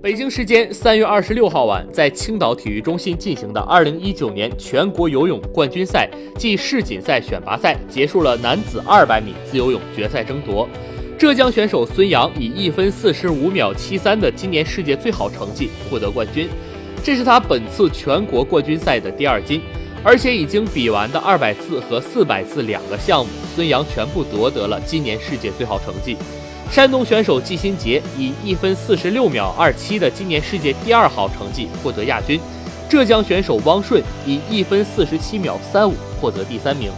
北京时间三月二十六号晚，在青岛体育中心进行的二零一九年全国游泳冠军赛暨世锦赛选拔赛结束了男子二百米自由泳决赛争夺。浙江选手孙杨以一分四十五秒七三的今年世界最好成绩获得冠军，这是他本次全国冠军赛的第二金，而且已经比完的二百次和四百次两个项目，孙杨全部夺得了今年世界最好成绩。山东选手季新杰以一分四十六秒二七的今年世界第二好成绩获得亚军，浙江选手汪顺以一分四十七秒三五获得第三名。